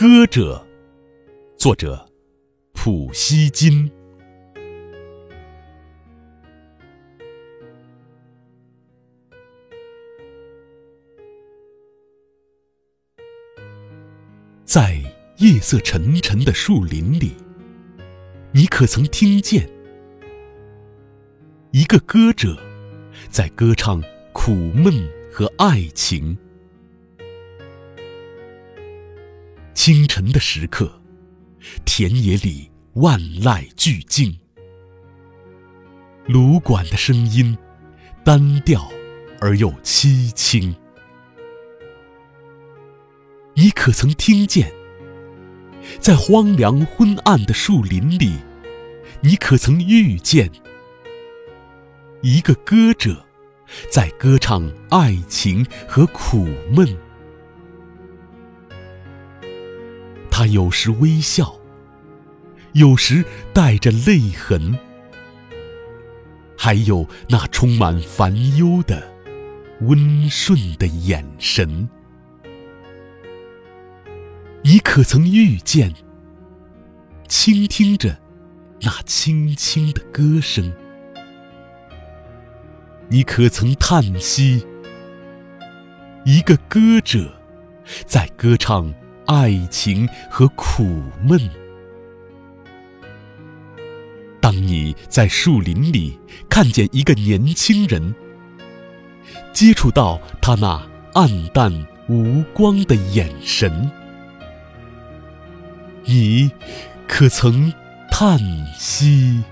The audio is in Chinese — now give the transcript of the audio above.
歌者，作者普希金。在夜色沉沉的树林里，你可曾听见一个歌者在歌唱苦闷和爱情？清晨的时刻，田野里万籁俱静，芦管的声音单调而又凄清。你可曾听见，在荒凉昏暗的树林里，你可曾遇见一个歌者，在歌唱爱情和苦闷？他有时微笑，有时带着泪痕，还有那充满烦忧的温顺的眼神。你可曾遇见，倾听着那轻轻的歌声？你可曾叹息，一个歌者在歌唱？爱情和苦闷。当你在树林里看见一个年轻人，接触到他那暗淡无光的眼神，你可曾叹息？